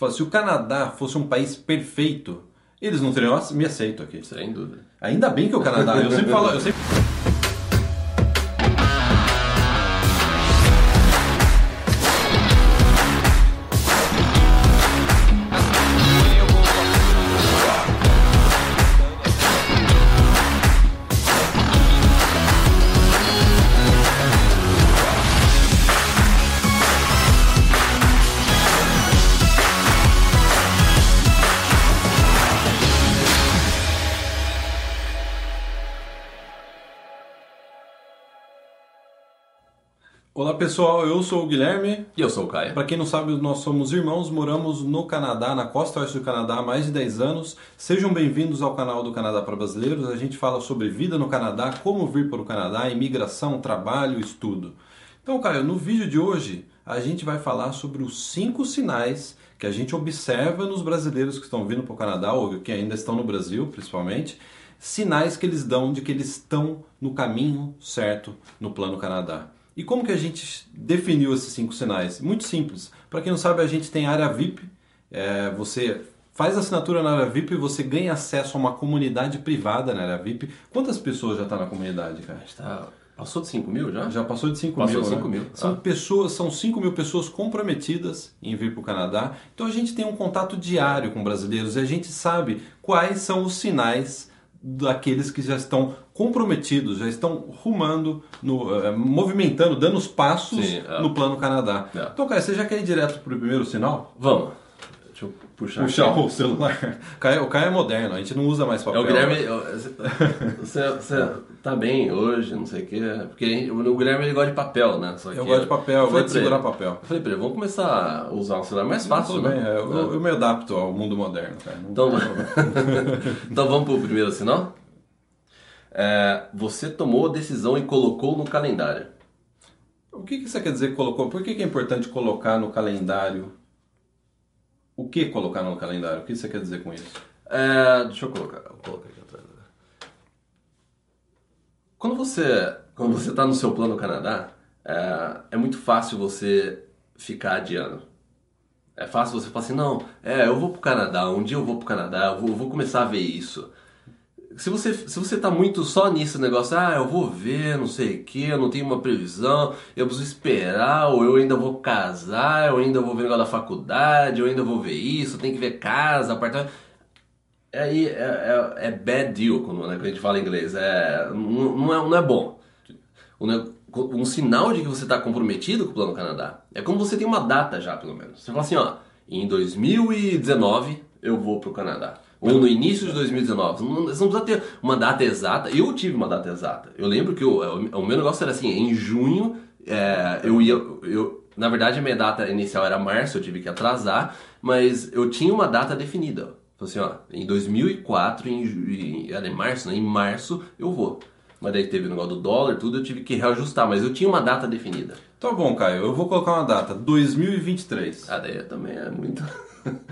Fala, se o Canadá fosse um país perfeito, eles não teriam me aceito aqui. Sem dúvida. Ainda bem que o Canadá. Eu sempre falo. Eu sempre... Olá pessoal, eu sou o Guilherme. E eu sou o Caio. Para quem não sabe, nós somos irmãos, moramos no Canadá, na costa oeste do Canadá há mais de 10 anos. Sejam bem-vindos ao canal do Canadá para Brasileiros. A gente fala sobre vida no Canadá, como vir para o Canadá, imigração, trabalho, estudo. Então, Caio, no vídeo de hoje a gente vai falar sobre os cinco sinais que a gente observa nos brasileiros que estão vindo para o Canadá ou que ainda estão no Brasil, principalmente, sinais que eles dão de que eles estão no caminho certo no Plano Canadá. E como que a gente definiu esses cinco sinais? Muito simples. Para quem não sabe, a gente tem área VIP. É, você faz assinatura na área VIP e você ganha acesso a uma comunidade privada na área VIP. Quantas pessoas já está na comunidade, cara? Está Passou de 5 mil já? Já passou de 5 passou mil. De 5 né? mil. São ah. pessoas, são 5 mil pessoas comprometidas em vir para o Canadá. Então a gente tem um contato diário com brasileiros e a gente sabe quais são os sinais daqueles que já estão comprometidos, já estão rumando, no, uh, movimentando, dando os passos Sim, é. no plano Canadá. É. Então, cara, você já quer ir direto para o primeiro sinal? Vamos. Deixa eu puxar. Puxar o celular. Caio, o Caio é moderno, a gente não usa mais É papel. o Guilherme. Você, você tá bem hoje, não sei o quê. Porque o Guilherme ele gosta de papel, né? Só Eu gosto de papel, eu gosto de segurar ele- papel. Eu falei pra ele, vamos começar a usar um celular mais fácil, Tudo né? bem, é, eu, eu me adapto ao mundo moderno, cara. Não Então, então vamos pro primeiro sinal? É, você tomou a decisão e colocou no calendário. O que, que você quer dizer que colocou? Por que, que é importante colocar no calendário? O que colocar no calendário? O que você quer dizer com isso? É, deixa eu colocar, aqui atrás. Quando você quando você está no seu plano Canadá, é, é muito fácil você ficar adiando. É fácil você falar assim, não, é, eu vou pro Canadá, um dia eu vou pro Canadá, eu vou, eu vou começar a ver isso. Se você, se você tá muito só nisso, negócio, ah, eu vou ver, não sei o que, eu não tenho uma previsão, eu preciso esperar, ou eu ainda vou casar, eu ainda vou ver negócio da faculdade, eu ainda vou ver isso, tem que ver casa, apartamento. Aí é, é, é bad deal quando, né, quando a gente fala inglês. É, não, não, é, não é bom. Um, um sinal de que você está comprometido com o Plano Canadá é quando você tem uma data já, pelo menos. Você fala assim, ó, em 2019 eu vou pro Canadá. Ou no início de 2019. Não, você não precisa ter uma data exata. Eu tive uma data exata. Eu lembro que o, o meu negócio era assim, em junho é, eu ia. Eu, na verdade, a minha data inicial era março, eu tive que atrasar, mas eu tinha uma data definida. Falei assim, ó, em 2004, em, em, era em março, né? Em março eu vou. Mas daí teve o negócio do dólar, tudo, eu tive que reajustar, mas eu tinha uma data definida. Tá bom, Caio, eu vou colocar uma data, 2023. Ah, daí também é muito.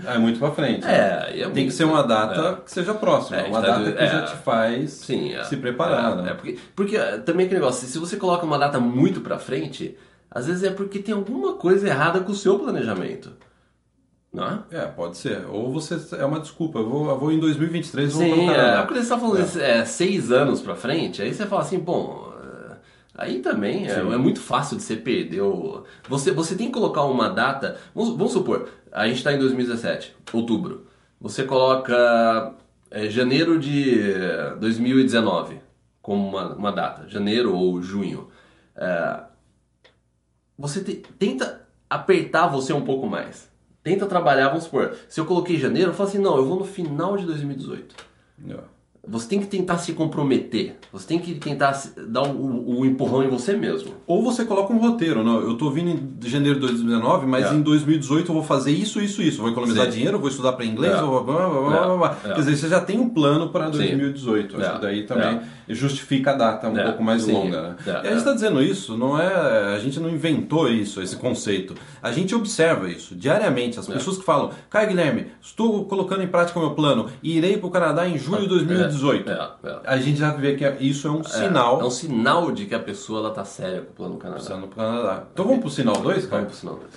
É muito pra frente. É, aí é Tem que ser uma data é. que seja próxima, É, uma data que é. já te faz Sim, é. se preparar, é, né? porque, porque é, também aquele negócio, se você coloca uma data muito pra frente, às vezes é porque tem alguma coisa errada com o seu planejamento. Não é? É, pode ser. Ou você é uma desculpa, eu vou, eu vou em 2023, vou Sim, é, quando você tá falando é, seis anos pra frente, aí você fala assim, bom, aí também é, é muito fácil de você perder o... Você, você tem que colocar uma data, vamos, vamos supor, a gente tá em 2017, outubro, você coloca é, janeiro de 2019 como uma, uma data, janeiro ou junho, É, você te- tenta apertar você um pouco mais. Tenta trabalhar, vamos supor, se eu coloquei janeiro, eu falo assim, não, eu vou no final de 2018. É. Você tem que tentar se comprometer. Você tem que tentar dar o, o- o empurrão em você mesmo. Ou você coloca um roteiro, não, eu tô vindo em janeiro de 2019, mas É. em 2018 eu vou fazer isso, isso, isso. Vou economizar Sim. dinheiro, vou estudar para inglês, É. vou... blá, blá, blá, blá, blá. É. Quer dizer, você já tem um plano para Sim. 2018. Acho É. que daí também justifica a data um É. pouco mais Sim. longa, né? É. E a gente está dizendo isso, não é... A gente não inventou isso, esse conceito. A gente observa isso diariamente. As É. pessoas que falam, Caio Guilherme, estou colocando em prática o meu plano e irei para o Canadá em julho de 2018. É, é. A gente já vê que isso é um sinal É um sinal de que a pessoa ela tá séria com o plano Canadá. Canadá. Então vamos pro sinal 2, cara? Vamos pro sinal 2.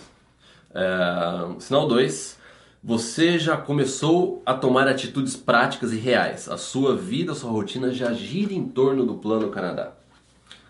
É, sinal 2, Você já começou a tomar atitudes práticas e reais. A sua vida, a sua rotina já gira em torno do Plano Canadá.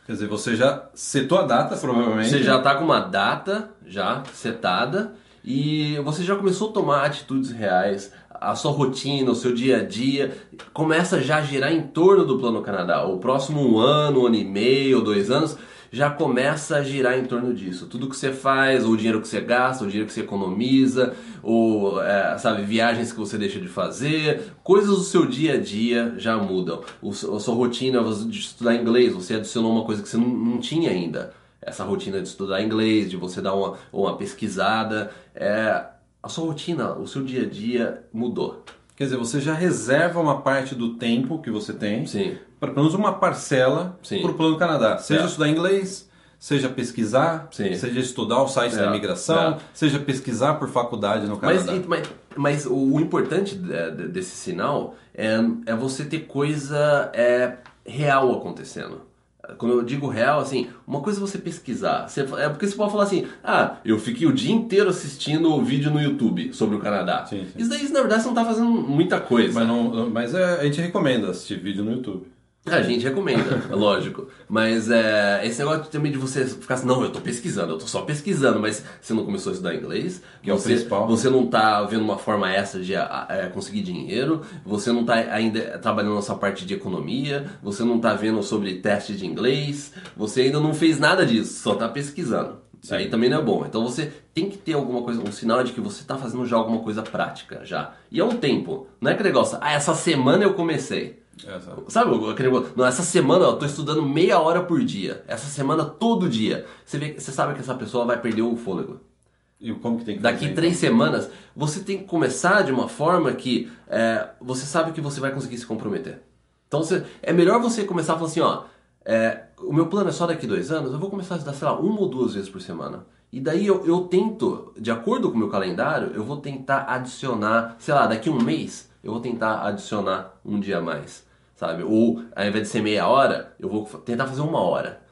Quer dizer, você já setou a data, provavelmente. Você já está com uma data já setada e você já começou a tomar atitudes reais. A sua rotina, o seu dia a dia começa já a girar em torno do Plano Canadá. O próximo ano, um ano e meio, dois anos, já começa a girar em torno disso. Tudo que você faz, o dinheiro que você gasta, o dinheiro que você economiza, ou, é, sabe, viagens que você deixa de fazer, coisas do seu dia a dia já mudam. O, a sua rotina de estudar inglês, você adicionou uma coisa que você não, não tinha ainda. Essa rotina de estudar inglês, de você dar uma, uma pesquisada. É, a sua rotina, o seu dia a dia mudou. Quer dizer, você já reserva uma parte do tempo que você tem Sim. para pelo menos uma parcela para o Plano Canadá. Seja É. estudar inglês, seja pesquisar, Sim. seja estudar o site da É. imigração, É. seja pesquisar por faculdade no Mas, Canadá. e- mas, mas o importante de- de- desse sinal é, é você ter coisa é, real acontecendo. Quando eu digo real, assim, uma coisa é você pesquisar. Você, é porque você pode falar assim, ah, eu fiquei o dia inteiro assistindo o vídeo no YouTube sobre o Canadá. Sim, sim. Isso daí, na verdade, você não está fazendo muita coisa. Mas, não, mas é, a gente recomenda assistir vídeo no YouTube. A gente recomenda, é lógico. Mas é, esse negócio também de você ficar assim, não, eu tô pesquisando, eu tô só pesquisando, mas você não começou a estudar inglês, Que é o você, principal. você não tá vendo uma forma extra de a- a- conseguir dinheiro, você não tá ainda trabalhando nessa parte de economia, você não tá vendo sobre teste de inglês, você ainda não fez nada disso, só tá pesquisando. Aí também não é bom. Então você tem que ter alguma coisa, um sinal de que você tá fazendo já alguma coisa prática já. E é um tempo. Não é aquele negócio, ah, essa semana eu comecei. Essa- Sabe aquele negócio? Não, essa semana eu tô estudando meia hora por dia. Essa semana todo dia. Você, vê, você sabe que essa pessoa vai perder o fôlego. E como que tem que Daqui fazer, três semanas, você tem que começar de uma forma que é, você sabe que você vai conseguir se comprometer. Então você- é melhor você começar falando assim, ó, é, o meu plano é só daqui dois anos, eu vou começar a estudar, sei lá, uma ou duas vezes por semana. E daí eu, eu tento, de acordo com o meu calendário, eu vou tentar adicionar, sei lá, daqui um mês, eu vou tentar adicionar um dia a mais, sabe? Ou ao invés de ser meia hora, eu vou tentar fazer uma hora.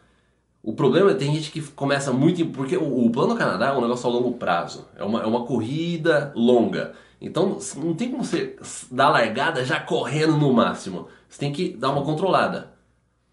O problema é que tem gente que começa muito. Porque o, o Plano Canadá é um negócio a longo prazo. É uma, é uma corrida longa. Então não tem como você dar largada já correndo no máximo. Você tem que dar uma controlada.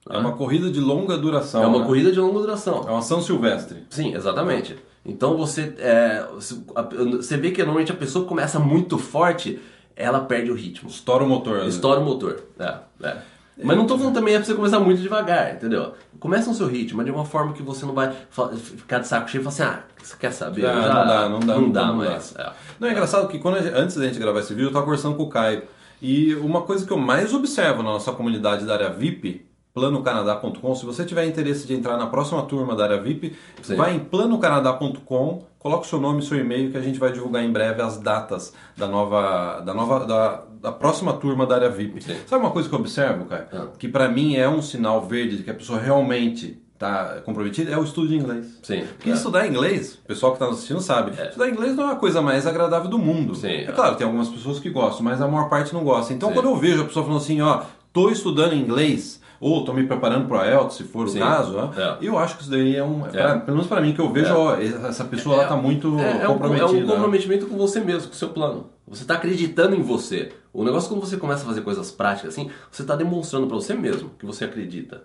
É uma corrida de longa duração. É uma né? corrida de longa duração. É uma São Silvestre. Sim, exatamente. Então você, é, você vê que normalmente a pessoa começa muito forte, ela perde o ritmo. Estoura o motor. né? Estoura o motor. É, é. Mas não tô falando também é pra você começar muito devagar, entendeu? Começa no seu ritmo, mas de uma forma que você não vai ficar de saco cheio e falar assim, ah, você quer saber? Ah, Eu não dá, não dá, Não não dá dá. mais. É. Não, é engraçado que quando gente- antes da gente gravar esse vídeo, eu estava conversando com o Caio. E uma coisa que eu mais observo na nossa comunidade da área VIP, planocanadá.com, se você tiver interesse de entrar na próxima turma da área VIP, Sim. vai em planocanadá.com, coloca o seu nome e seu e-mail que a gente vai divulgar em breve as datas da nova da nova da, da próxima turma da área VIP. Sim. Sabe uma coisa que eu observo, Caio? Ah. Que pra mim é um sinal verde de que a pessoa realmente está comprometida, é o estudo de inglês. Sim. Porque é. estudar inglês, o pessoal que está nos assistindo sabe, É. estudar inglês não é a coisa mais agradável do mundo. Sim, é é. claro, tem algumas pessoas que gostam, mas a maior parte não gosta. Então, Sim. quando eu vejo a pessoa falando assim, ó, tô estudando inglês, ou tô me preparando para IELTS, se for Sim. o caso, É. eu acho que isso daí é um, pra- pelo menos para mim que eu vejo, É. ó, essa pessoa ela tá muito É, é um, comprometida. é um comprometimento com você mesmo, com o seu plano. Você está acreditando em você. O negócio é quando você começa a fazer coisas práticas assim, você está demonstrando para você mesmo que você acredita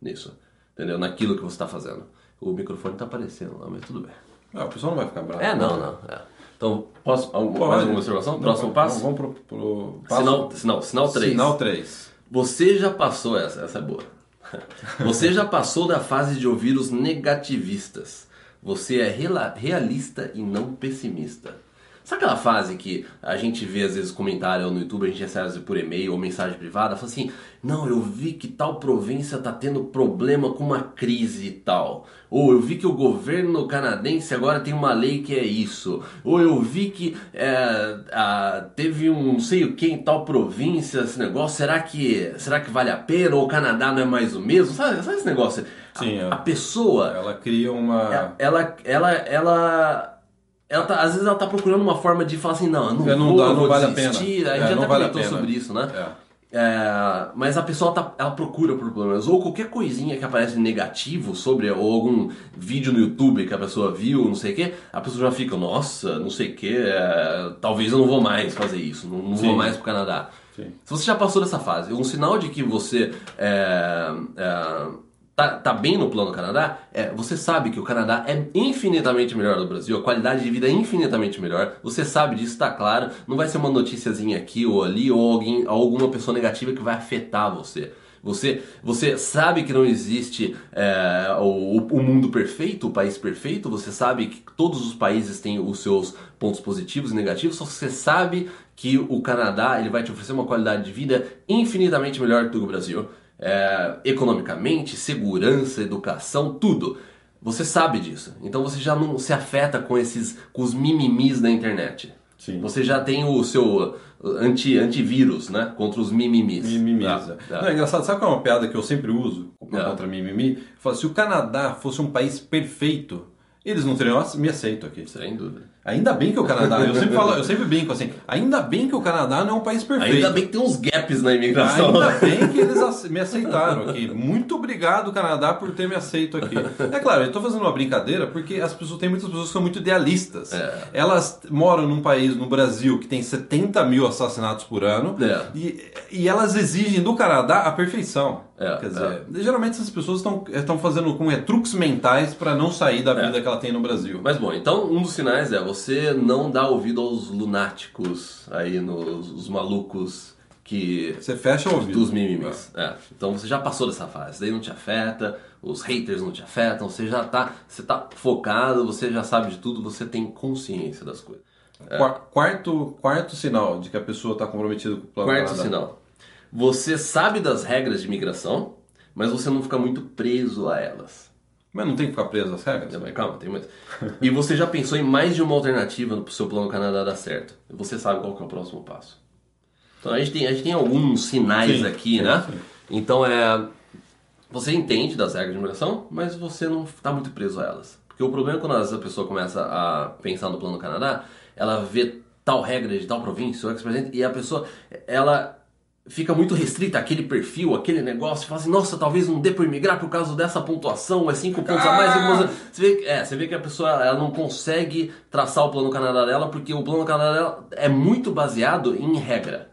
nisso. Entendeu? Naquilo que você está fazendo. O microfone está aparecendo lá, mas tudo bem. Ah, o pessoal não vai ficar bravo. É, não, não. é. Então, posso, mais alguma observação? Próximo passo? Vamos pro, pro passo- Sinal, sinal, sinal 3. Sinal 3. Você já passou, essa, essa é boa. Você já passou da fase de ouvir os negativistas. Você é realista e não pessimista. Sabe aquela fase que a gente vê às vezes comentário no YouTube, a gente recebe por e-mail ou mensagem privada, fala assim: Não, eu vi que tal província tá tendo problema com uma crise e tal. Ou eu vi que o governo canadense agora tem uma lei que é isso. Ou eu vi que é, a- teve um não sei o que em tal província, esse negócio. Será que, será que vale a pena? Ou o Canadá não é mais o mesmo? Sabe, sabe esse negócio? Sim, a, é. a pessoa Ela cria uma... ela, ela, ela, ela tá, às vezes ela tá procurando uma forma de falar assim, não, eu não, É, não vou, dá, eu não vou vale a desistir. pena. A gente É, até vale a comentou sobre isso, né? É. é, mas a pessoa tá, ela procura por problemas. Ou qualquer coisinha que aparece negativo sobre, ou algum vídeo no YouTube que a pessoa viu, não sei o que, a pessoa já fica, nossa, não sei o que, é, talvez eu não vou mais fazer isso, não, não vou mais pro Canadá. Sim. Se você já passou dessa fase, um sinal de que você é, é, tá, tá bem no plano Canadá, é, você sabe que o Canadá é infinitamente melhor do Brasil, a qualidade de vida é infinitamente melhor, você sabe disso, tá claro, não vai ser uma noticiazinha aqui ou ali, ou alguém, alguma pessoa negativa que vai afetar você. Você, você sabe que não existe é, o, o mundo perfeito, o país perfeito, você sabe que todos os países têm os seus pontos positivos e negativos, só você sabe que o Canadá ele vai te oferecer uma qualidade de vida infinitamente melhor do que o Brasil. É, economicamente, segurança, educação, tudo. Você sabe disso. Então você já não se afeta com esses com os mimimis da internet. Sim. Você já tem o seu anti, antivírus, né? Contra os mimimis. Mimimis. Ah, é. ah. Não, é engraçado, sabe qual é uma piada que eu sempre uso Ah. contra mimimi? Eu falo, se o Canadá fosse um país perfeito, eles não teriam me aceito aqui. Sem dúvida. Ainda bem que o Canadá, eu sempre falo, eu sempre brinco assim, ainda bem que o Canadá não é um país perfeito. Ainda bem que tem uns gaps na imigração. Ainda bem que eles me aceitaram aqui. Muito obrigado, Canadá, por ter me aceito aqui. É claro, eu estou fazendo uma brincadeira porque as pessoas tem muitas pessoas que são muito idealistas. É. Elas moram num país, no Brasil, que tem 70 mil assassinatos por ano É. e, e elas exigem do Canadá a perfeição. É, Quer dizer, geralmente essas pessoas estão estão fazendo com retruques mentais para não sair da vida que ela tem no Brasil. Mas bom, então um dos sinais é você não dar ouvido aos lunáticos aí, nos os malucos que. Você fecha o ouvido. Dos mimimis. É. Então você já passou dessa fase, daí não te afeta, os haters não te afetam, você já tá, você tá focado, você já sabe de tudo, você tem consciência das coisas. Qua- Quarto, quarto sinal de que a pessoa está comprometida com o plano Quarto Canadá. sinal. Você sabe das regras de imigração, mas você não fica muito preso a elas. Mas não tem que ficar preso às regras? Não, mas calma, tem mais. E você já pensou em mais de uma alternativa pro seu plano Canadá dar certo. Você sabe qual que é o próximo passo. Então a gente tem, a gente tem alguns sinais Sim, aqui, sim, né? sim. Então é. Você entende das regras de imigração, mas você não está muito preso a elas. Porque o problema é quando às vezes a pessoa começa a pensar no plano Canadá, ela vê tal regra de tal província, ou ex-presidente, e a pessoa, ela fica muito restrita àquele perfil, aquele negócio, fala assim, nossa, talvez não dê para imigrar por causa dessa pontuação, é cinco pontos a mais. cinco pontos a- Você, vê, é, você vê que a pessoa ela não consegue traçar o plano Canadá dela, porque o plano Canadá dela é muito baseado em regra.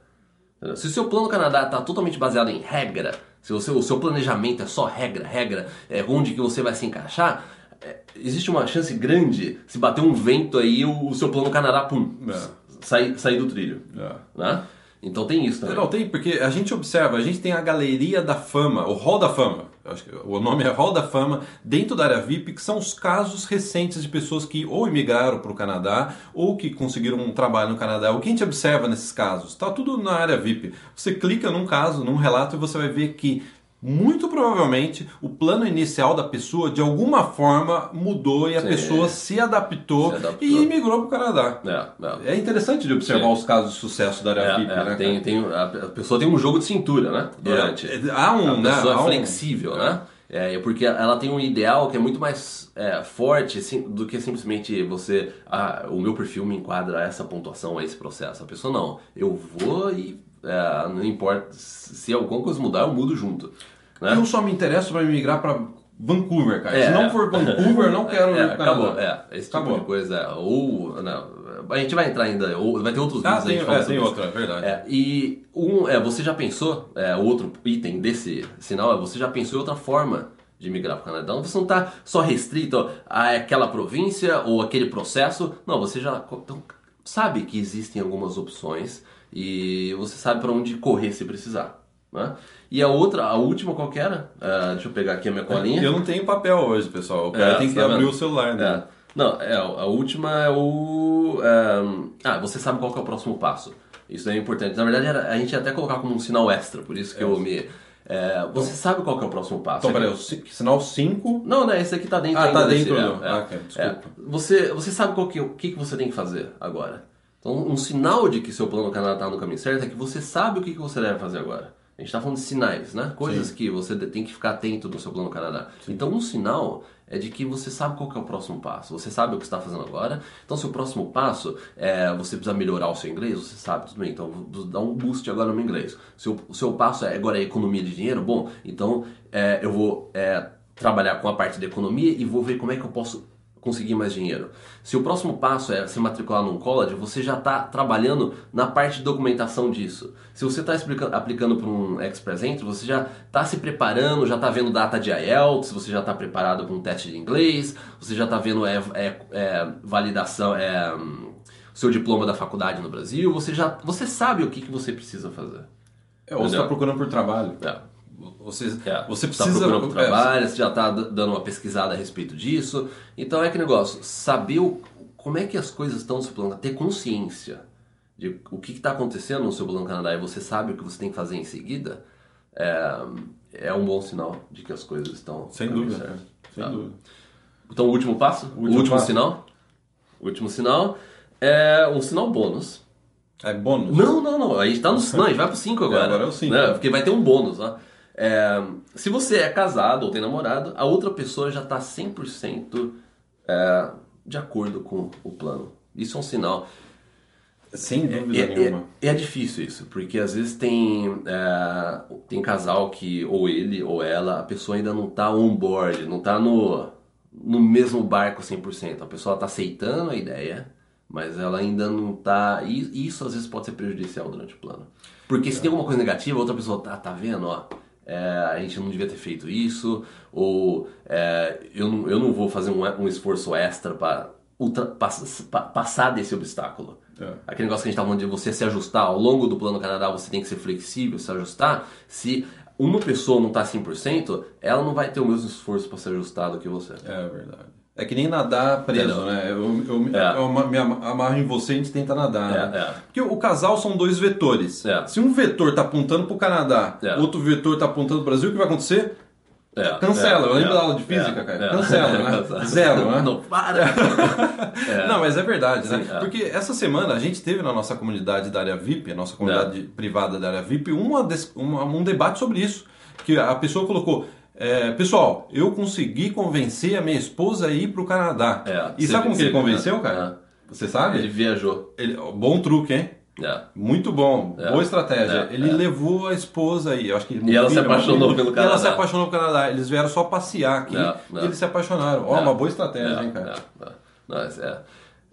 Se o seu plano Canadá está totalmente baseado em regra, se o seu, o seu planejamento é só regra, regra, é onde que você vai se encaixar, é, existe uma chance grande, se bater um vento aí, o, o seu plano Canadá, pum, É. sair, sair do trilho. É. Né? Então tem isso também. Não, tem, porque a gente observa, a gente tem a galeria da fama, o Hall da Fama, acho que o nome é Hall da Fama, dentro da área VIP, que são os casos recentes de pessoas que ou imigraram para o Canadá, ou que conseguiram um trabalho no Canadá. O que a gente observa nesses casos? Está tudo na área VIP. Você clica num caso, num relato, e você vai ver que muito provavelmente o plano inicial da pessoa de alguma forma mudou e a Sim. pessoa se adaptou, Se adaptou. e imigrou para o Canadá. É, é. É interessante de observar Sim. os casos de sucesso da área É, VIP, é, né? tem, tem, a, pessoa tem um jogo de cintura, né? Durante. É, há um, a né, pessoa é um- flexível, né? É, porque ela tem um ideal que é muito mais é, forte assim, do que simplesmente você. Ah, o meu perfil me enquadra essa pontuação, a esse processo. A pessoa não. Eu vou e é, não importa. Se alguma coisa mudar, eu mudo junto. Né? Eu só me interesso para migrar para Vancouver, cara. É, Se não é. for Vancouver, eu não quero É, ir pro acabou, é. Esse tipo Acabou. de coisa. é. Ou. Não, a gente vai entrar ainda. Ou, vai ter outros Ah, vídeos tem, fala é, tem outra, é verdade. É, e um, é, você já pensou, é, outro item desse sinal é você já pensou em outra forma de migrar para o Canadá. Então você não está só restrito a aquela província ou aquele processo. Não, você já então, sabe que existem algumas opções e você sabe para onde correr se precisar. Né? E a outra, a última qual que era? É, deixa eu pegar aqui a minha colinha. Eu não tenho papel hoje, pessoal. O cara É, tem que tá abrir vendo? o celular, né? É. Não, é, a última é o. é, ah, você sabe qual que é o próximo passo. Isso é importante. Na verdade, era- a gente ia até colocar como um sinal extra, por isso que eu me. é, você sabe qual que é o próximo passo. Então, peraí, o sinal 5. Não, né? Esse aqui tá dentro Ah, ainda tá desse- dentro é, do- é, ah, ok, desculpa. é. Você, você sabe qual que, o que, que você tem que fazer agora. Então, um sinal de que seu plano Canadá está no caminho certo é que você sabe o que, que você deve fazer agora. A gente está falando de sinais, né? Coisas Sim. que você tem que ficar atento no seu plano Canadá. Então, um sinal é de que você sabe qual que é o próximo passo. Você sabe o que está fazendo agora. Então, se o próximo passo é você precisa melhorar o seu inglês, você sabe, tudo bem. Então, vou dar um boost agora no meu inglês. Se o, o seu passo é agora é economia de dinheiro, bom, então é, eu vou é, trabalhar com a parte da economia e vou ver como é que eu posso conseguir mais dinheiro. Se o próximo passo é se matricular num college, você já está trabalhando na parte de documentação disso. Se você está aplicando para um Express Entry, você já está se preparando, já está vendo data de IELTS, você já está preparado para um teste de inglês, você já está vendo é, é, é, validação, é, seu diploma da faculdade no Brasil, você já você sabe o que, que você precisa fazer. É, ou você está procurando por trabalho. É. Você, É, você tá precisa. procurando pro é, trabalho, você já está dando uma pesquisada a respeito disso. Então é que negócio, saber o, como é que as coisas estão no seu plano, ter consciência de o que está acontecendo no seu plano Canadá e você sabe o que você tem que fazer em seguida, é, é um bom sinal de que as coisas estão Sem dúvida. certo. Sem Tá. dúvida. Então o último passo, o último último, passo. sinal, o último sinal é um sinal bônus. É bônus. Não, não, não. A gente tá no. Não, a gente vai pro 5 agora. É, agora é o cinco. Né? Porque vai ter um bônus lá. É, se você é casado ou tem namorado, a outra pessoa já tá 100% é, de acordo com o plano. Isso é um sinal. Sem dúvida É, nenhuma. é, é difícil isso, porque às vezes tem, é, tem casal que, ou ele ou ela, a pessoa ainda não tá on board, não tá no, no mesmo barco 100%. A pessoa tá aceitando a ideia, mas ela ainda não tá. E isso às vezes pode ser prejudicial durante o plano. Porque se tem alguma coisa negativa, a outra pessoa tá, tá vendo, ó. É, a gente não devia ter feito isso, ou é, eu, não, eu não vou fazer um, um esforço extra para passar desse obstáculo. É. Aquele negócio que a gente estava falando de você se ajustar ao longo do plano Canadá, você tem que ser flexível, se ajustar. Se uma pessoa não está 100%, ela não vai ter o mesmo esforço para se ajustar do que você. É verdade. É que nem nadar preso, né? Eu, eu, É. eu me amarro em você e a gente tenta nadar. É, né? é. Porque o casal são dois vetores. É. Se um vetor tá apontando pro Canadá, É. outro vetor tá apontando pro Brasil, o que vai acontecer? É, Cancela. Eu lembro da aula de física, cara. Cancela, né? Zero, né? Não, para! Não, mas é verdade, né? Sim, é. Porque essa semana a gente teve na nossa comunidade da área VIP, a nossa comunidade privada da área VIP, uma uma- um debate sobre isso. Que a pessoa colocou. É, pessoal, eu consegui convencer a minha esposa a ir pro Canadá. É, e sabe como que ele convenceu, é, cara? Você sabe? Ele viajou. Ele- bom truque, hein? É. Muito bom, É. boa estratégia. É, ele é. levou a esposa aí, eu acho que E ela se apaixonou pelo E ela se Canadá. apaixonou pelo Canadá. Eles vieram só passear aqui É, e é. eles se apaixonaram. Ó, É. uma boa estratégia, É, hein, cara? é, é. Não, é-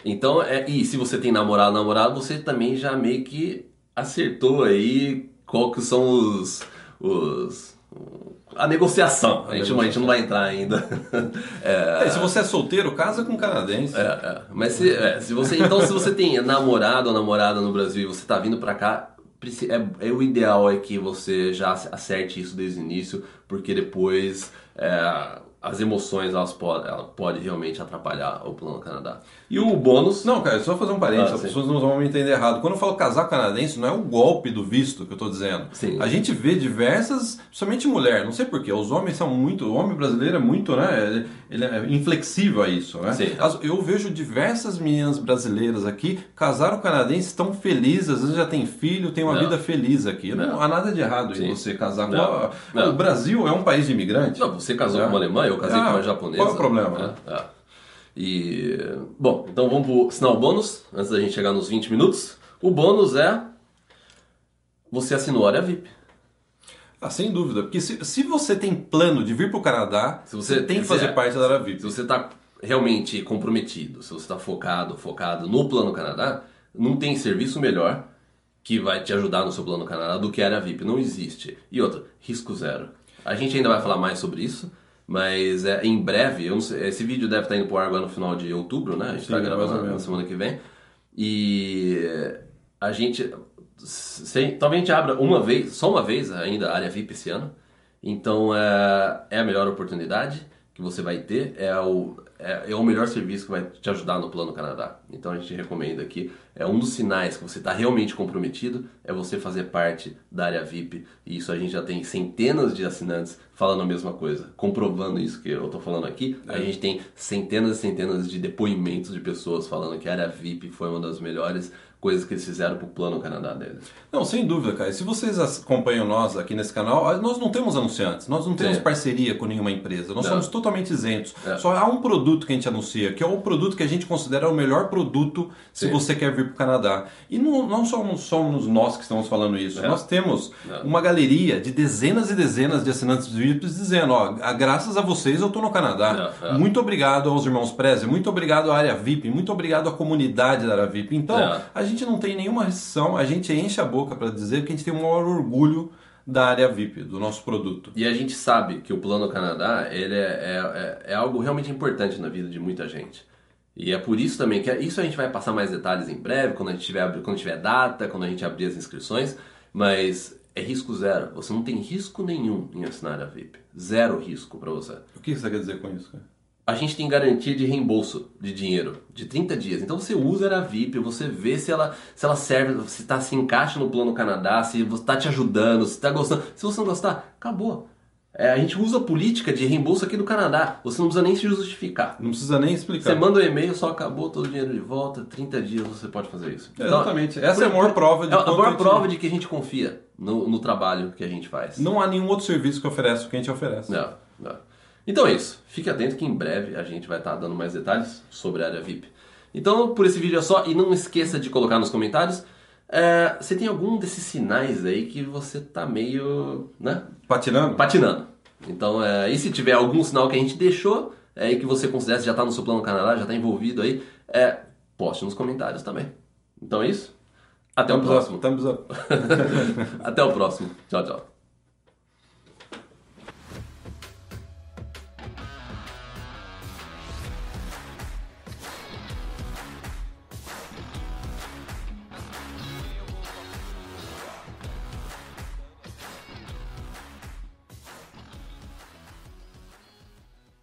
Então, é, e se você tem namorado, namorado, você também já meio que acertou aí qual que são os. Os a negociação. A gente, não- a gente não vai entrar ainda. É, É, se você é solteiro, casa com um canadense. é, é. Mas se, é, se você. Então, se você tem namorado ou namorada no Brasil e você tá vindo pra cá. É, é o ideal é que você já acerte isso desde o início, porque depois as emoções elas podem ela pode realmente atrapalhar o plano Canadá. E o bônus. Não, cara, só fazer um parênteses, Ah, as sim. pessoas não vão me entender errado. Quando eu falo casar canadense, não é o golpe do visto que eu tô dizendo. Sim. A gente vê diversas, principalmente mulher, não sei porquê, os homens são muito, o homem brasileiro é muito, né, ele- é inflexível a isso, né? Sim. Eu vejo diversas meninas brasileiras aqui, casaram canadenses, estão felizes, às vezes já tem filho, tem uma Não. vida feliz aqui. Não, Não. há nada de errado em Sim. você casar com... O Brasil é um país de imigrante. Não, você casou É. com uma alemã, eu casei Ah, com uma japonesa. qual é o problema? É, é. E. Bom, então vamos pro sinal bônus, antes da gente chegar nos 20 minutos. O bônus é. Você assinou a área VIP. Ah, sem dúvida, porque se, se você tem plano de vir para o Canadá, Se você você tem que fazer parte da área VIP. Se você está realmente comprometido, se você está focado, focado no Plano Canadá, não tem serviço melhor que vai te ajudar no seu Plano Canadá do que a área VIP. Não existe. E outra, risco zero. A gente ainda vai falar mais sobre isso, mas é, em breve, sei, esse vídeo deve estar indo pro ar agora no final de outubro, né? A gente está Sim, ou gravando na menos. semana que vem. E a gente. se- talvez a gente abra uma vez, só uma vez ainda a área VIP esse ano. Então é, é a melhor oportunidade que você vai ter, é o, é, é o melhor serviço que vai te ajudar no Plano Canadá. Então a gente recomenda aqui, é um dos sinais que você está realmente comprometido, é você fazer parte da área VIP. E isso a gente já tem centenas de assinantes falando a mesma coisa, comprovando isso que eu estou falando aqui. A gente tem centenas e centenas de depoimentos de pessoas falando que a área VIP foi uma das melhores coisas que eles fizeram pro plano Canadá deles. Não, sem dúvida, cara. Se vocês acompanham nós aqui nesse canal, nós não temos anunciantes, nós não temos Sim. parceria com nenhuma empresa, nós Não. somos totalmente isentos. É. Só há um produto que a gente anuncia, que é o produto que a gente considera o melhor produto se Sim. você quer vir para o Canadá. E não, não somos, somos nós que estamos falando isso, É. nós temos É. uma galeria de dezenas e dezenas de assinantes VIPs dizendo, ó, graças a vocês eu estou no Canadá. É. Muito obrigado aos irmãos Preze, muito obrigado à área VIP, muito obrigado à comunidade da área VIP. Então, É. a gente não tem nenhuma restrição, a gente enche a boca para dizer que a gente tem o maior orgulho da área VIP, do nosso produto. E a gente sabe que o Plano Canadá ele é, é, é, é algo realmente importante na vida de muita gente. E é por isso também que isso a gente vai passar mais detalhes em breve, quando a gente tiver, quando tiver data, quando a gente abrir as inscrições, mas é risco zero. Você não tem risco nenhum em assinar a VIP. Zero risco para você. O que você quer dizer com isso, cara? A gente tem garantia de reembolso de dinheiro de 30 dias. Então você usa a VIP, você vê se ela, se ela serve, se tá, se encaixa no plano Canadá, se está te ajudando, se está gostando. Se você não gostar, acabou. É, a gente usa a política de reembolso aqui do Canadá. Você não precisa nem se justificar. Não precisa nem explicar. Você manda um e-mail, só acabou todo o dinheiro de volta, 30 dias você pode fazer isso. Exatamente. Essa é a maior prova de é a maior gente- prova de que a gente confia no, no trabalho que a gente faz. Não há nenhum outro serviço que oferece o que a gente oferece. Não, não. Então é isso. Fique atento que em breve a gente vai estar dando mais detalhes sobre a área VIP. Então, por esse vídeo é só. E não esqueça de colocar nos comentários. é, você tem algum desses sinais aí que você tá meio. né? Patinando? Patinando. Então, é, e se tiver algum sinal que a gente deixou é, e que você considera que já está no seu plano Canadá, já está envolvido aí, é, poste nos comentários também. Então é isso. Até o Thumbs up, próximo. thumbs up. Até o próximo. Tchau, tchau.